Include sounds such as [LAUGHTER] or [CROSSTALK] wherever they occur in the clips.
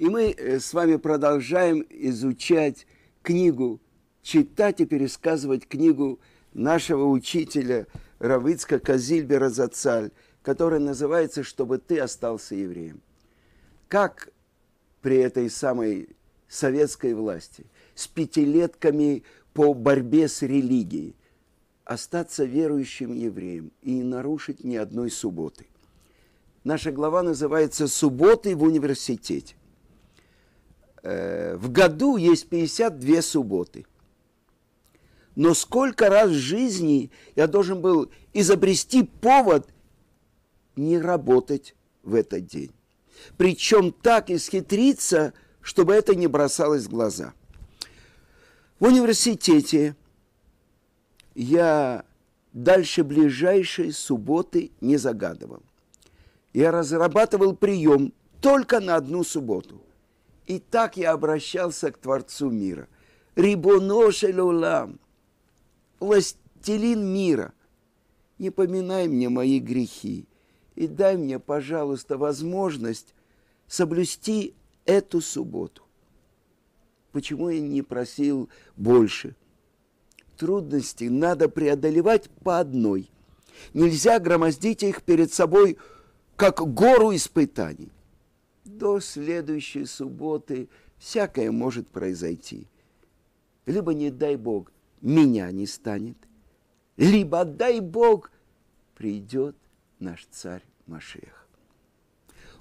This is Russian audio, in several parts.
И мы э, с вами продолжаем изучать книгу, читать и пересказывать книгу нашего учителя Равицка Казильбера Зацаль, которая называется «Чтобы ты остался евреем». Как при этой самой советской власти с пятилетками по борьбе с религией остаться верующим евреем и не нарушить ни одной субботы. Наша глава называется «Субботы в университете». Э, в году есть 52 субботы. Но сколько раз в жизни я должен был изобрести повод не работать в этот день. Причем так исхитриться, чтобы это не бросалось в глаза. В университете я дальше ближайшей субботы не загадывал. Я разрабатывал прием только на одну субботу – и так я обращался к Творцу мира. Рибоношель улам, властелин мира, не поминай мне мои грехи и дай мне, пожалуйста, возможность соблюсти эту субботу. Почему я не просил больше? Трудности надо преодолевать по одной. Нельзя громоздить их перед собой, как гору испытаний до следующей субботы всякое может произойти. Либо, не дай Бог, меня не станет, либо, дай Бог, придет наш царь Машех.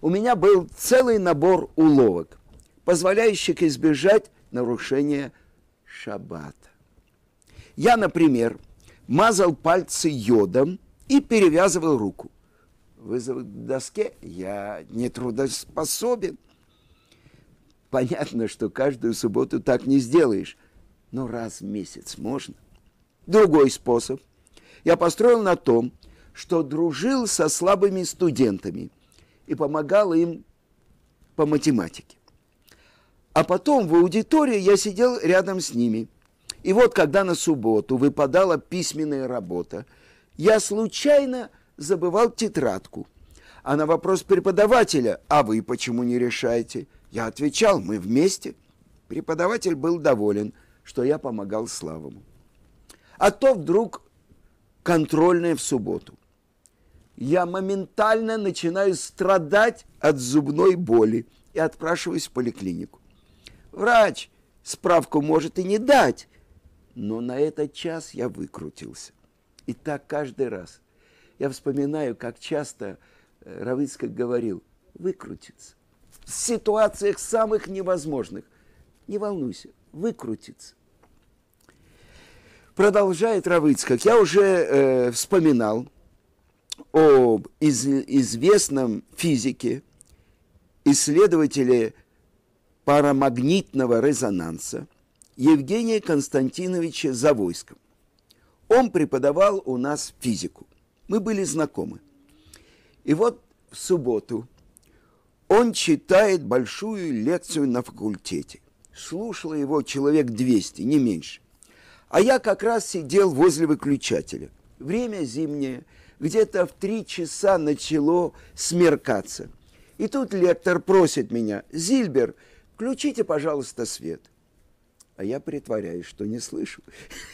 У меня был целый набор уловок, позволяющих избежать нарушения шаббата. Я, например, мазал пальцы йодом и перевязывал руку вызовы к доске, я не трудоспособен. Понятно, что каждую субботу так не сделаешь, но раз в месяц можно. Другой способ. Я построил на том, что дружил со слабыми студентами и помогал им по математике. А потом в аудитории я сидел рядом с ними. И вот когда на субботу выпадала письменная работа, я случайно забывал тетрадку. А на вопрос преподавателя, а вы почему не решаете? Я отвечал, мы вместе. Преподаватель был доволен, что я помогал Славому. А то вдруг контрольная в субботу. Я моментально начинаю страдать от зубной боли и отпрашиваюсь в поликлинику. Врач справку может и не дать, но на этот час я выкрутился. И так каждый раз – я вспоминаю, как часто э, Равицкак говорил, выкрутиться. В ситуациях самых невозможных. Не волнуйся, выкрутиться. Продолжает Равицкак. Я уже э, вспоминал об из, известном физике, исследователе парамагнитного резонанса Евгения Константиновича Завойском. Он преподавал у нас физику. Мы были знакомы. И вот в субботу он читает большую лекцию на факультете. Слушало его человек 200, не меньше. А я как раз сидел возле выключателя. Время зимнее, где-то в три часа начало смеркаться. И тут лектор просит меня, Зильбер, включите, пожалуйста, свет. А я притворяюсь, что не слышу. [LAUGHS]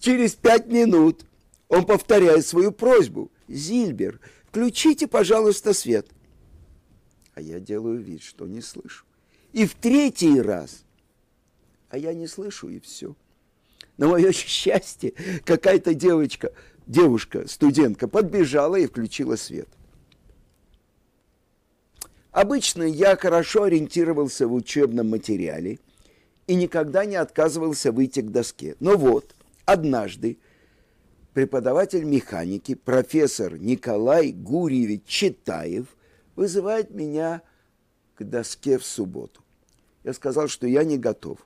Через пять минут он повторяет свою просьбу. Зильбер, включите, пожалуйста, свет. А я делаю вид, что не слышу. И в третий раз. А я не слышу, и все. На мое счастье, какая-то девочка, девушка, студентка, подбежала и включила свет. Обычно я хорошо ориентировался в учебном материале и никогда не отказывался выйти к доске. Но вот, однажды, преподаватель механики, профессор Николай Гурьевич Читаев, вызывает меня к доске в субботу. Я сказал, что я не готов.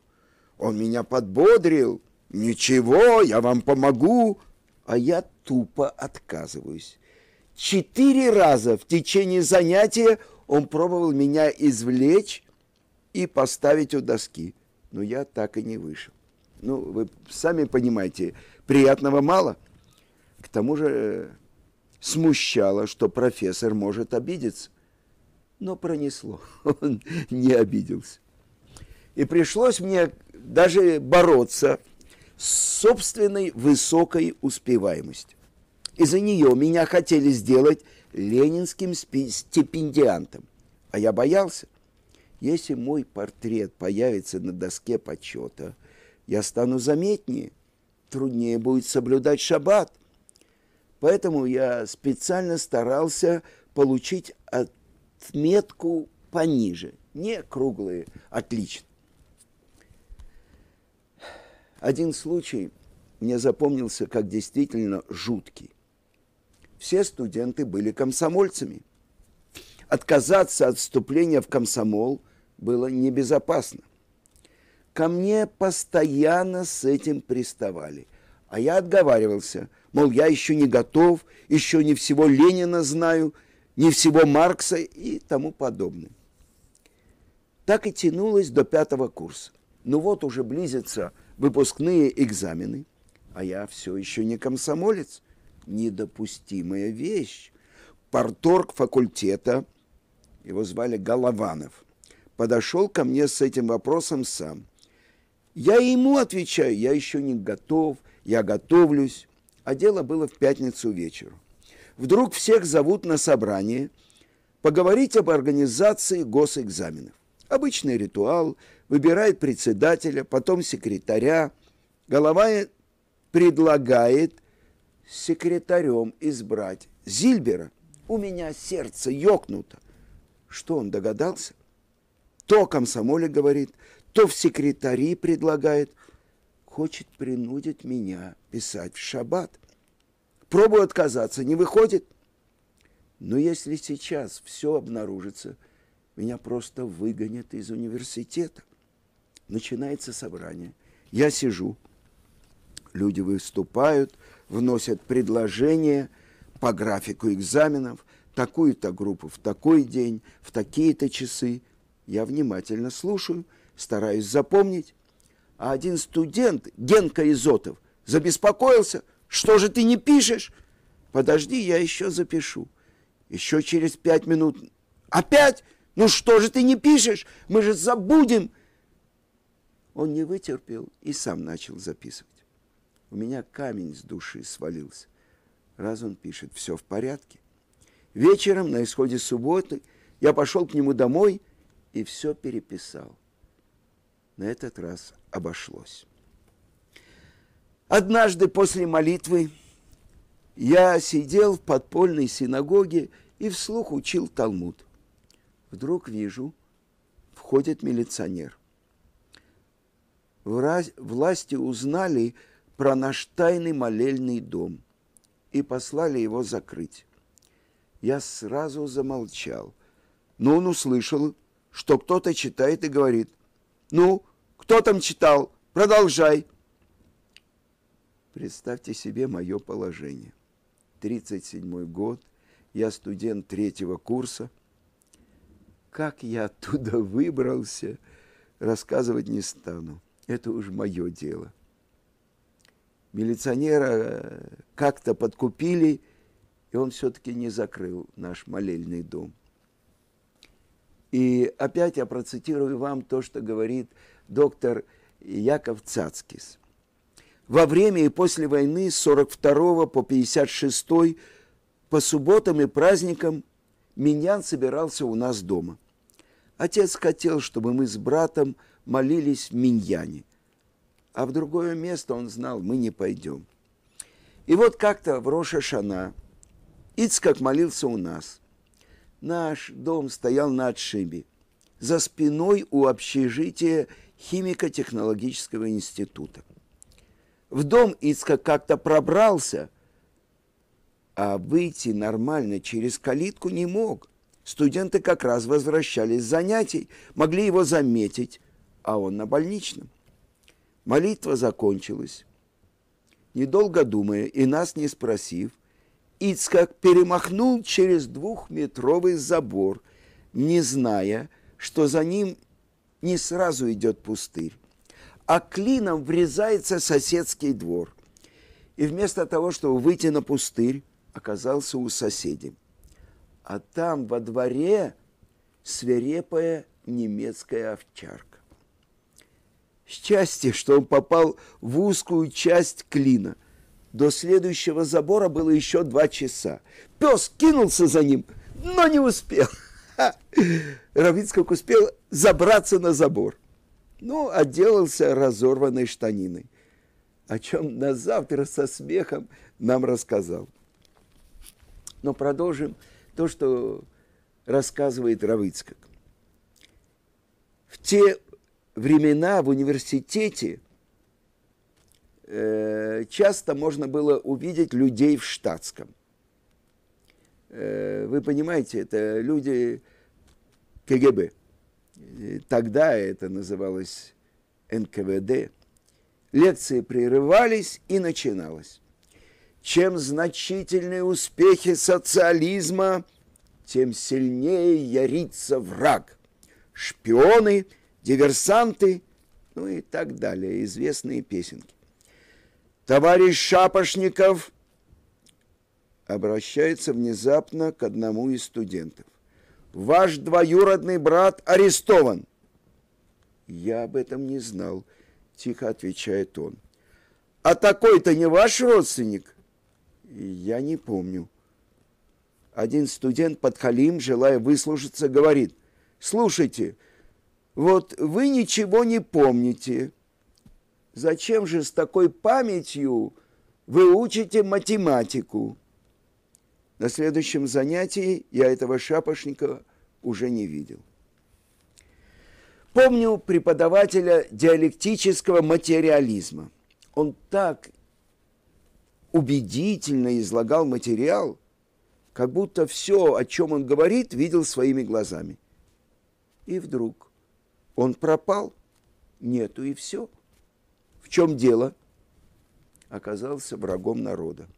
Он меня подбодрил. Ничего, я вам помогу. А я тупо отказываюсь. Четыре раза в течение занятия он пробовал меня извлечь и поставить у доски. Но я так и не вышел. Ну, вы сами понимаете, приятного мало – к тому же смущало, что профессор может обидеться. Но пронесло, [LAUGHS] он не обиделся. И пришлось мне даже бороться с собственной высокой успеваемостью. Из-за нее меня хотели сделать ленинским стипендиантом, а я боялся. Если мой портрет появится на доске почета, я стану заметнее, труднее будет соблюдать шаббат. Поэтому я специально старался получить отметку пониже, не круглые, отлично. Один случай мне запомнился как действительно жуткий. Все студенты были комсомольцами. Отказаться от вступления в комсомол было небезопасно. Ко мне постоянно с этим приставали, а я отговаривался, мол, я еще не готов, еще не всего Ленина знаю, не всего Маркса и тому подобное. Так и тянулось до пятого курса. Ну вот уже близится выпускные экзамены, а я все еще не комсомолец. Недопустимая вещь. Порторг факультета, его звали Голованов, подошел ко мне с этим вопросом сам. Я ему отвечаю, я еще не готов, я готовлюсь. А дело было в пятницу вечером. Вдруг всех зовут на собрание поговорить об организации госэкзаменов. Обычный ритуал, выбирает председателя, потом секретаря. Голова предлагает секретарем избрать Зильбера. У меня сердце ёкнуто. Что он догадался? То комсомоле говорит, то в секретари предлагает. Хочет принудить меня писать в шаббат. Пробую отказаться, не выходит. Но если сейчас все обнаружится, меня просто выгонят из университета начинается собрание. Я сижу, люди выступают, вносят предложения по графику экзаменов, такую-то группу в такой день, в такие-то часы. Я внимательно слушаю, стараюсь запомнить. А один студент, Генка Изотов, забеспокоился. Что же ты не пишешь? Подожди, я еще запишу. Еще через пять минут. Опять? Ну что же ты не пишешь? Мы же забудем. Он не вытерпел и сам начал записывать. У меня камень с души свалился. Раз он пишет, все в порядке. Вечером, на исходе субботы, я пошел к нему домой и все переписал. На этот раз обошлось. Однажды после молитвы я сидел в подпольной синагоге и вслух учил Талмуд. Вдруг вижу, входит милиционер – власти узнали про наш тайный молельный дом и послали его закрыть. Я сразу замолчал, но он услышал, что кто-то читает и говорит, «Ну, кто там читал? Продолжай!» Представьте себе мое положение. 37 год, я студент третьего курса. Как я оттуда [LAUGHS] выбрался, рассказывать не стану это уж мое дело. Милиционера э, как-то подкупили, и он все-таки не закрыл наш молельный дом. И опять я процитирую вам то, что говорит доктор Яков Цацкис. Во время и после войны с 42 по 56 по субботам и праздникам Миньян собирался у нас дома. Отец хотел, чтобы мы с братом молились в Миньяне. А в другое место он знал, мы не пойдем. И вот как-то в Роша Шана Ицкак молился у нас. Наш дом стоял на отшибе, за спиной у общежития химико-технологического института. В дом Ицкак как-то пробрался, а выйти нормально через калитку не мог. Студенты как раз возвращались с занятий, могли его заметить, а он на больничном. Молитва закончилась. Недолго думая и нас не спросив, Ицкак перемахнул через двухметровый забор, не зная, что за ним не сразу идет пустырь, а клином врезается соседский двор. И вместо того, чтобы выйти на пустырь, оказался у соседей. А там во дворе свирепая немецкая овчарка. Счастье, что он попал в узкую часть клина. До следующего забора было еще два часа. Пес кинулся за ним, но не успел. [LAUGHS] Равицкак успел забраться на забор. Ну, отделался разорванной штаниной, о чем на завтра со смехом нам рассказал. Но продолжим то, что рассказывает Равицкак. В те времена в университете часто можно было увидеть людей в штатском. Э, вы понимаете, это люди КГБ. Тогда это называлось НКВД. Лекции прерывались и начиналось. Чем значительнее успехи социализма, тем сильнее ярится враг. Шпионы, диверсанты, ну и так далее, известные песенки. Товарищ Шапошников обращается внезапно к одному из студентов. Ваш двоюродный брат арестован. Я об этом не знал, тихо отвечает он. А такой-то не ваш родственник? Я не помню. Один студент под Халим, желая выслушаться, говорит, слушайте, вот вы ничего не помните. Зачем же с такой памятью вы учите математику? На следующем занятии я этого шапошника уже не видел. Помню преподавателя диалектического материализма. Он так убедительно излагал материал, как будто все, о чем он говорит, видел своими глазами. И вдруг он пропал, нету и все. В чем дело? Оказался врагом народа.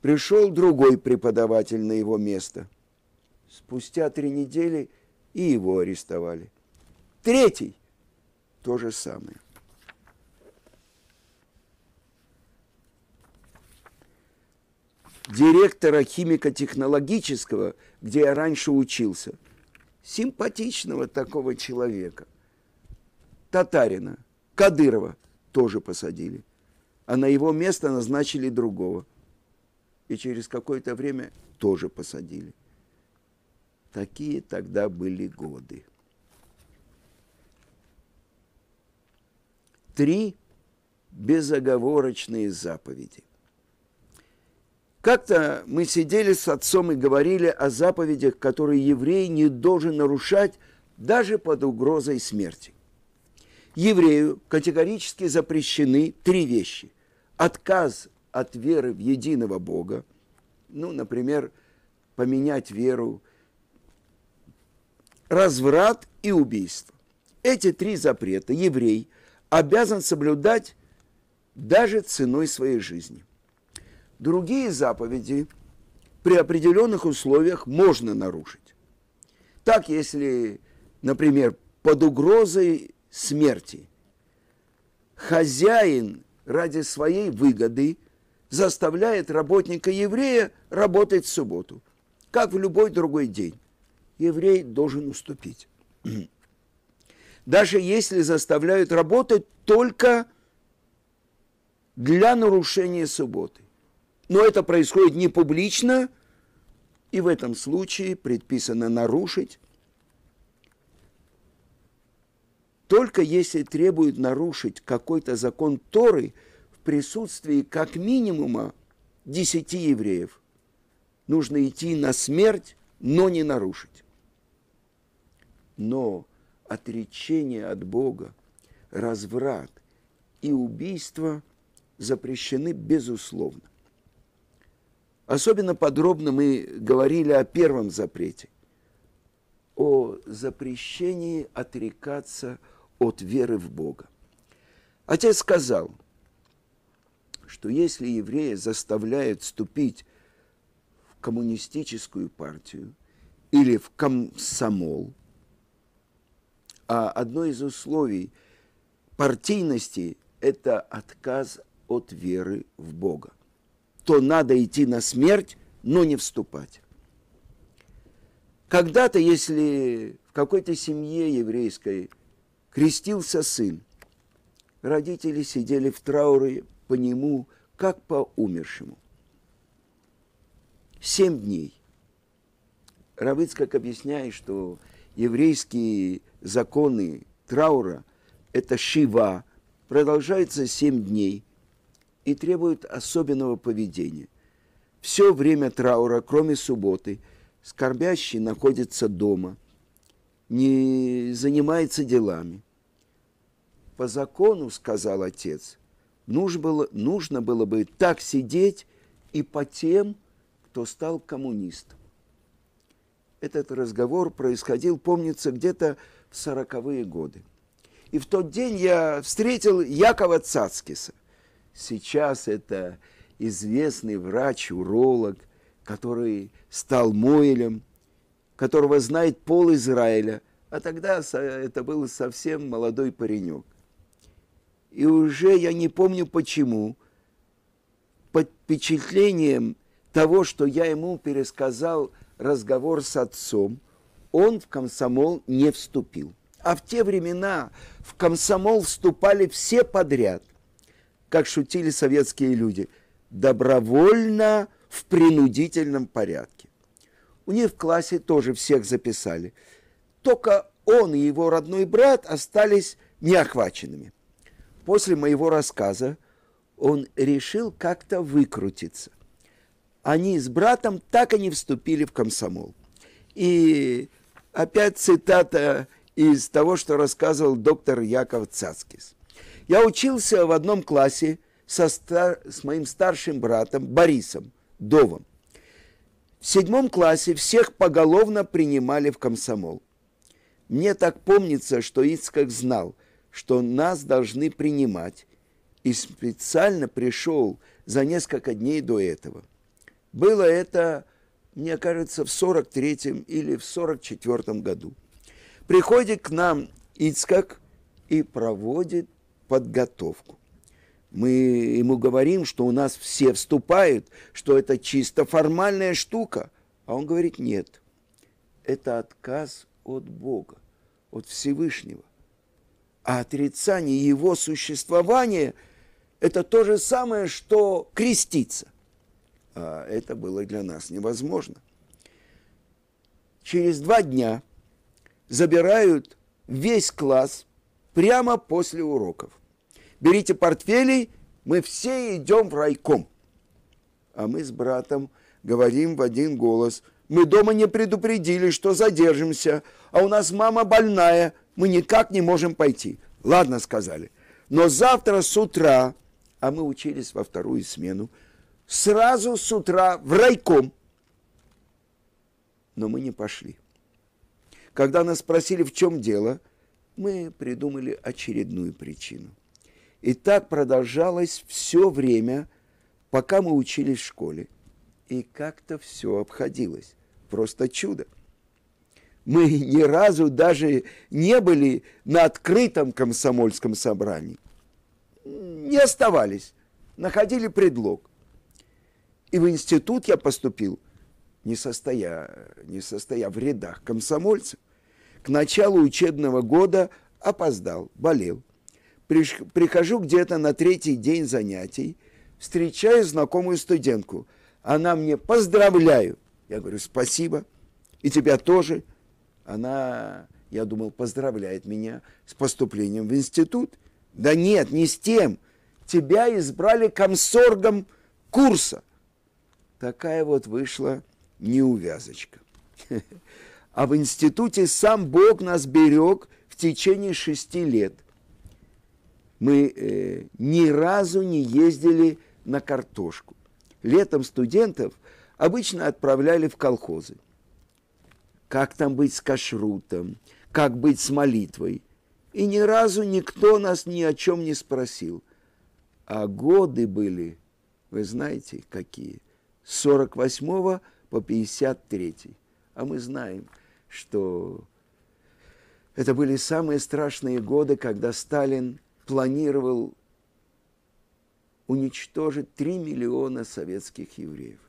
Пришел другой преподаватель на его место. Спустя три недели и его арестовали. Третий – то же самое. Директора химико-технологического, где я раньше учился, симпатичного такого человека, татарина, Кадырова, тоже посадили. А на его место назначили другого – и через какое-то время тоже посадили. Такие тогда были годы. Три безоговорочные заповеди. Как-то мы сидели с отцом и говорили о заповедях, которые еврей не должен нарушать даже под угрозой смерти. Еврею категорически запрещены три вещи. Отказ от веры в единого Бога, ну, например, поменять веру, разврат и убийство. Эти три запрета еврей обязан соблюдать даже ценой своей жизни. Другие заповеди при определенных условиях можно нарушить. Так, если, например, под угрозой смерти хозяин ради своей выгоды – заставляет работника еврея работать в субботу, как в любой другой день. Еврей должен уступить. [CLEARS THROAT] Даже если заставляют работать только для нарушения субботы. Но это происходит не публично, и в этом случае предписано нарушить только если требует нарушить какой-то закон Торы – присутствии как минимума десяти евреев. Нужно идти на смерть, но не нарушить. Но отречение от Бога, разврат и убийство запрещены безусловно. Особенно подробно мы говорили о первом запрете, о запрещении отрекаться от веры в Бога. Отец сказал – что если еврея заставляют вступить в коммунистическую партию или в комсомол, а одно из условий партийности – это отказ от веры в Бога, то надо идти на смерть, но не вступать. Когда-то, если в какой-то семье еврейской крестился сын, родители сидели в трауре по нему, как по умершему. Семь дней. Равыцкак объясняет, что еврейские законы траура – это шива, продолжается семь дней и требует особенного поведения. Все время траура, кроме субботы, скорбящий находится дома, не занимается делами. По закону, сказал отец, нужно было, нужно было бы так сидеть и по тем, кто стал коммунистом. Этот разговор происходил, помнится, где-то в сороковые годы. И в тот день я встретил Якова Цацкиса. Сейчас это известный врач-уролог, который стал Мойлем, которого знает пол Израиля, а тогда это был совсем молодой паренек. И уже я не помню почему, под впечатлением того, что я ему пересказал разговор с отцом, он в комсомол не вступил. А в те времена в комсомол вступали все подряд, как шутили советские люди, добровольно в принудительном порядке. У них в классе тоже всех записали. Только он и его родной брат остались неохваченными. После моего рассказа он решил как-то выкрутиться. Они с братом так и не вступили в комсомол. И опять цитата из того, что рассказывал доктор Яков Цацкис. Я учился в одном классе со стар... с моим старшим братом Борисом Довом. В седьмом классе всех поголовно принимали в комсомол. Мне так помнится, что Ицкак знал, что нас должны принимать, и специально пришел за несколько дней до этого. Было это, мне кажется, в 43-м или в 44-м году. Приходит к нам Ицкак и проводит подготовку. Мы ему говорим, что у нас все вступают, что это чисто формальная штука. А он говорит, нет, это отказ от Бога, от Всевышнего. А отрицание его существования – это то же самое, что креститься. А это было для нас невозможно. Через два дня забирают весь класс прямо после уроков берите портфели, мы все идем в райком. А мы с братом говорим в один голос, мы дома не предупредили, что задержимся, а у нас мама больная, мы никак не можем пойти. Ладно, сказали. Но завтра с утра, а мы учились во вторую смену, сразу с утра в райком. Но мы не пошли. Когда нас спросили, в чем дело, мы придумали очередную причину – и так продолжалось все время, пока мы учились в школе. И как-то все обходилось. Просто чудо. Мы [LAUGHS] ни разу даже не были на открытом комсомольском собрании. Не оставались. Находили предлог. И в институт я поступил, не состоя, не состоя в рядах комсомольцев. К началу учебного года опоздал, болел прихожу где-то на третий день занятий, встречаю знакомую студентку. Она мне поздравляю. Я говорю, спасибо. И тебя тоже. Она, я думал, поздравляет меня с поступлением в институт. Да нет, не с тем. Тебя избрали комсоргом курса. Такая вот вышла неувязочка. [LAUGHS] А в институте сам Бог нас берег в течение шести лет – мы э, ни разу не ездили на картошку. Летом студентов обычно отправляли в колхозы. Как там быть с кашрутом, как быть с молитвой. И ни разу никто нас ни о чем не спросил. А годы были, вы знаете, какие? С 48 по 53. А мы знаем, что это были самые страшные годы, когда Сталин планировал уничтожить 3 миллиона советских евреев.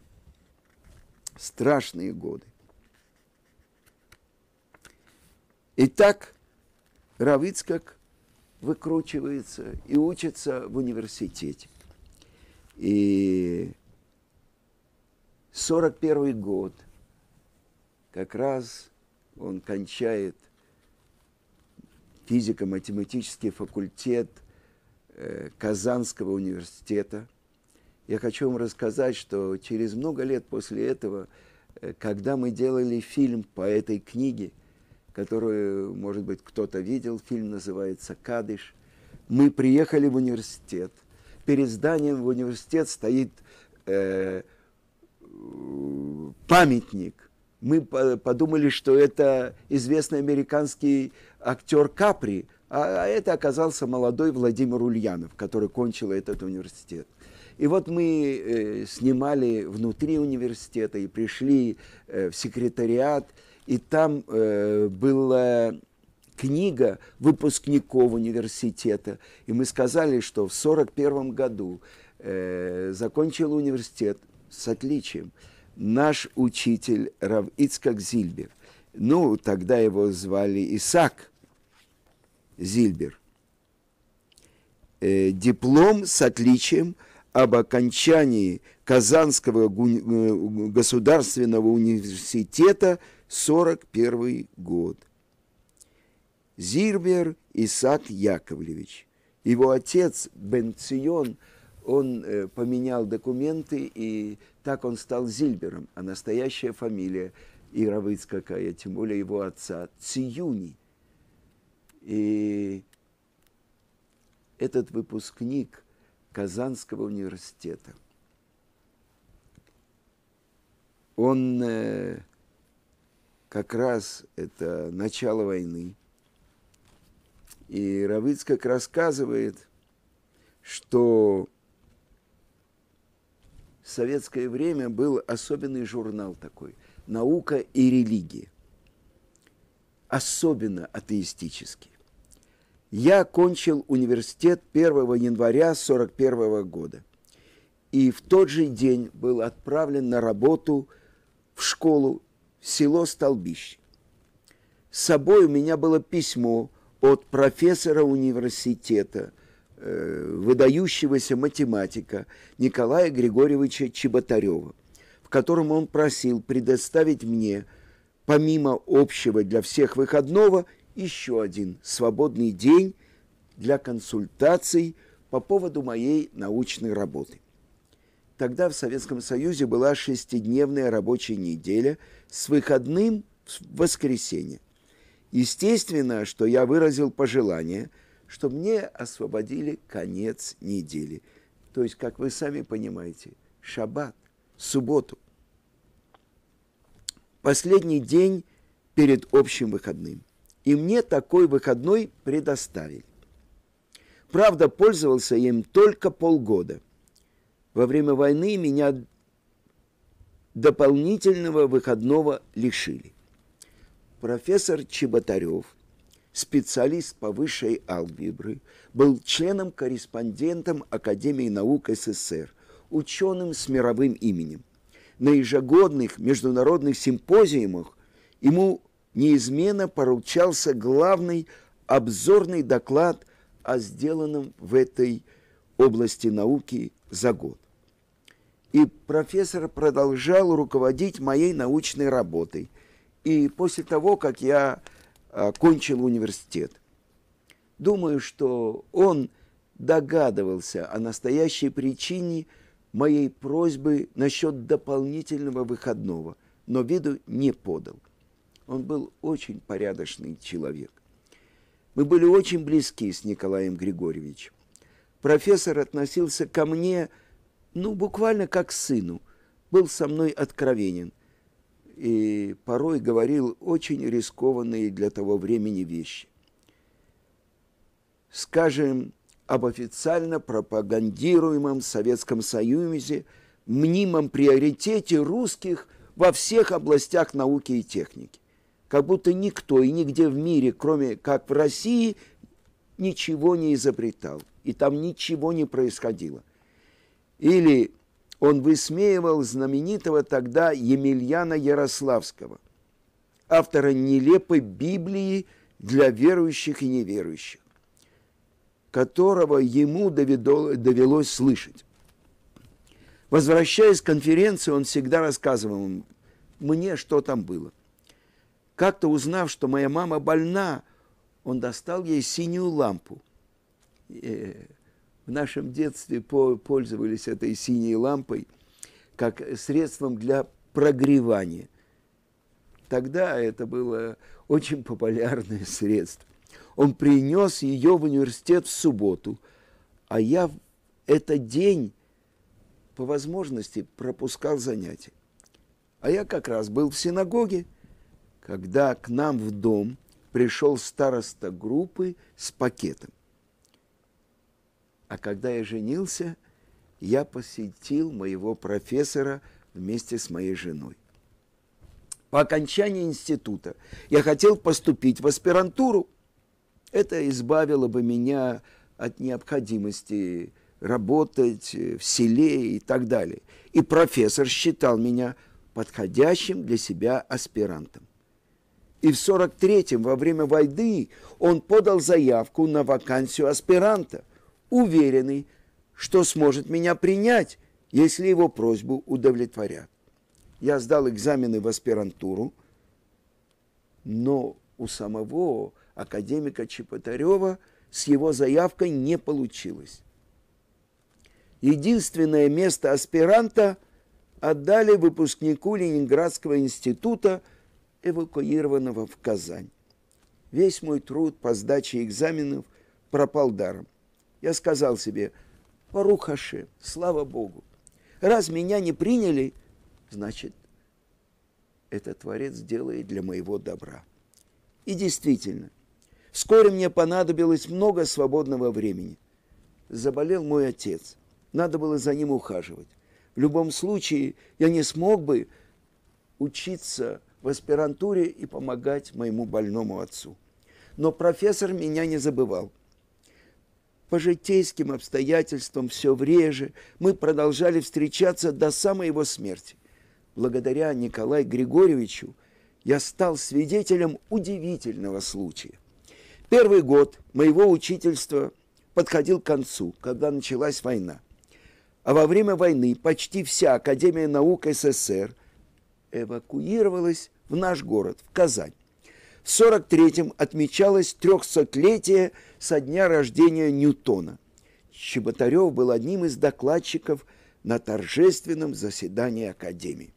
Страшные годы. И так Равицкак выкручивается и учится в университете. И 41 год, как раз он кончает физико-математический факультет э, Казанского университета. Я хочу вам рассказать, что через много лет после этого, э, когда мы делали фильм по этой книге, которую, может быть, кто-то видел, фильм называется «Кадыш», мы приехали в университет. Перед зданием в университет стоит э, памятник. Мы подумали, что это известный американский актер Капри, а, а это оказался молодой Владимир Ульянов, который кончил этот университет. И вот мы э, снимали внутри университета и пришли э, в секретариат, и там э, была книга выпускников университета, и мы сказали, что в 1941 году закончил университет с отличием наш учитель Рав Ицкак Зильбер. Ну, тогда его звали Исаак Зильбер. Э, диплом с отличием об окончании Казанского э, государственного университета 41 год. Зильбер Исаак Яковлевич. Его отец Бен Цион – он э, поменял документы, и так он стал Зильбером, а настоящая фамилия Ировыц какая, тем более его отца, Циюни. И этот выпускник Казанского университета, он э, как раз, это начало войны, и Равыц как рассказывает, что в советское время был особенный журнал такой «Наука и религия». Особенно атеистический. Я окончил университет 1 января 1941 года. И в тот же день был отправлен на работу в школу в село Столбище. С собой у меня было письмо от профессора университета выдающегося математика Николая Григорьевича Чеботарева, в котором он просил предоставить мне, помимо общего для всех выходного, еще один свободный день для консультаций по поводу моей научной работы. Тогда в Советском Союзе была шестидневная рабочая неделя с выходным в воскресенье. Естественно, что я выразил пожелание – что мне освободили конец недели. То есть, как вы сами понимаете, шаббат, субботу. Последний день перед общим выходным. И мне такой выходной предоставили. Правда, пользовался им только полгода. Во время войны меня дополнительного выходного лишили. Профессор Чеботарев – специалист по высшей алгебре, был членом-корреспондентом Академии наук СССР, ученым с мировым именем. На ежегодных международных симпозиумах ему неизменно поручался главный обзорный доклад о сделанном в этой области науки за год. И профессор продолжал руководить моей научной работой. И после того, как я окончил университет. Думаю, что он догадывался о настоящей причине моей просьбы насчет дополнительного выходного, но виду не подал. Он был очень порядочный человек. Мы были очень близки с Николаем Григорьевичем. Профессор относился ко мне, ну, буквально как к сыну, был со мной откровенен и порой говорил очень рискованные для того времени вещи. Скажем, об официально пропагандируемом Советском Союзе мнимом приоритете русских во всех областях науки и техники. Как будто никто и нигде в мире, кроме как в России, ничего не изобретал, и там ничего не происходило. Или он высмеивал знаменитого тогда Емельяна Ярославского, автора нелепой Библии для верующих и неверующих, которого ему довелось слышать. Возвращаясь с конференции, он всегда рассказывал мне, что там было. Как-то узнав, что моя мама больна, он достал ей синюю лампу. В нашем детстве пользовались этой синей лампой как средством для прогревания. Тогда это было очень популярное средство. Он принес ее в университет в субботу, а я в этот день по возможности пропускал занятия. А я как раз был в синагоге, когда к нам в дом пришел староста группы с пакетом. А когда я женился, я посетил моего профессора вместе с моей женой. По окончании института я хотел поступить в аспирантуру. Это избавило бы меня от необходимости работать в селе и так далее. И профессор считал меня подходящим для себя аспирантом. И в 43-м, во время войны, он подал заявку на вакансию аспиранта, уверенный, что сможет меня принять, если его просьбу удовлетворят. Я сдал экзамены в аспирантуру, но у самого академика Чеботарева с его заявкой не получилось. Единственное место аспиранта отдали выпускнику Ленинградского института, эвакуированного в Казань. Весь мой труд по сдаче экзаменов пропал даром. Я сказал себе, Парухаше, слава Богу, раз меня не приняли, значит, это Творец делает для моего добра. И действительно, вскоре мне понадобилось много свободного времени. Заболел мой отец, надо было за ним ухаживать. В любом случае, я не смог бы учиться в аспирантуре и помогать моему больному отцу. Но профессор меня не забывал. По житейским обстоятельствам все реже мы продолжали встречаться до самой его смерти. Благодаря Николаю Григорьевичу я стал свидетелем удивительного случая. Первый год моего учительства подходил к концу, когда началась война. А во время войны почти вся Академия наук СССР эвакуировалась в наш город, в Казань. В 43-м отмечалось трехсотлетие со дня рождения Ньютона. Чеботарев был одним из докладчиков на торжественном заседании Академии.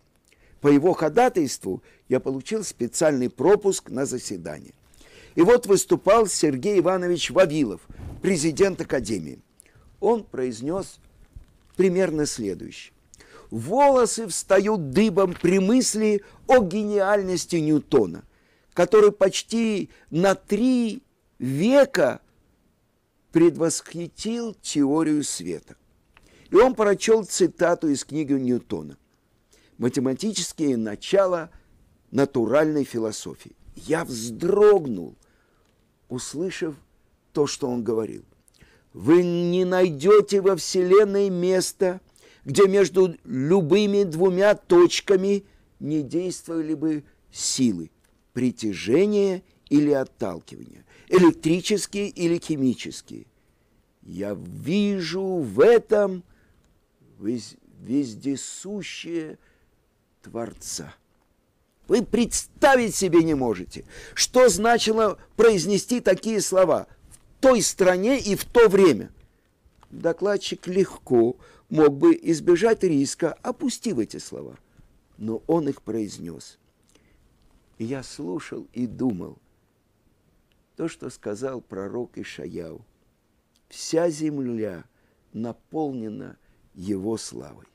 По его ходатайству я получил специальный пропуск на заседание. И вот выступал Сергей Иванович Вавилов, президент Академии. Он произнес примерно следующее волосы встают дыбом при мысли о гениальности Ньютона, который почти на три века предвосхитил теорию света. И он прочел цитату из книги Ньютона. «Математические начала натуральной философии». Я вздрогнул, услышав то, что он говорил. Вы не найдете во Вселенной места – где между любыми двумя точками не действовали бы силы притяжения или отталкивания, электрические или химические. Я вижу в этом вездесущее Творца. Вы представить себе не можете, что значило произнести такие слова в той стране и в то время. Докладчик легко мог бы избежать риска, опустив эти слова. Но он их произнес. И я слушал и думал, то, что сказал пророк Ишаяу, вся земля наполнена его славой.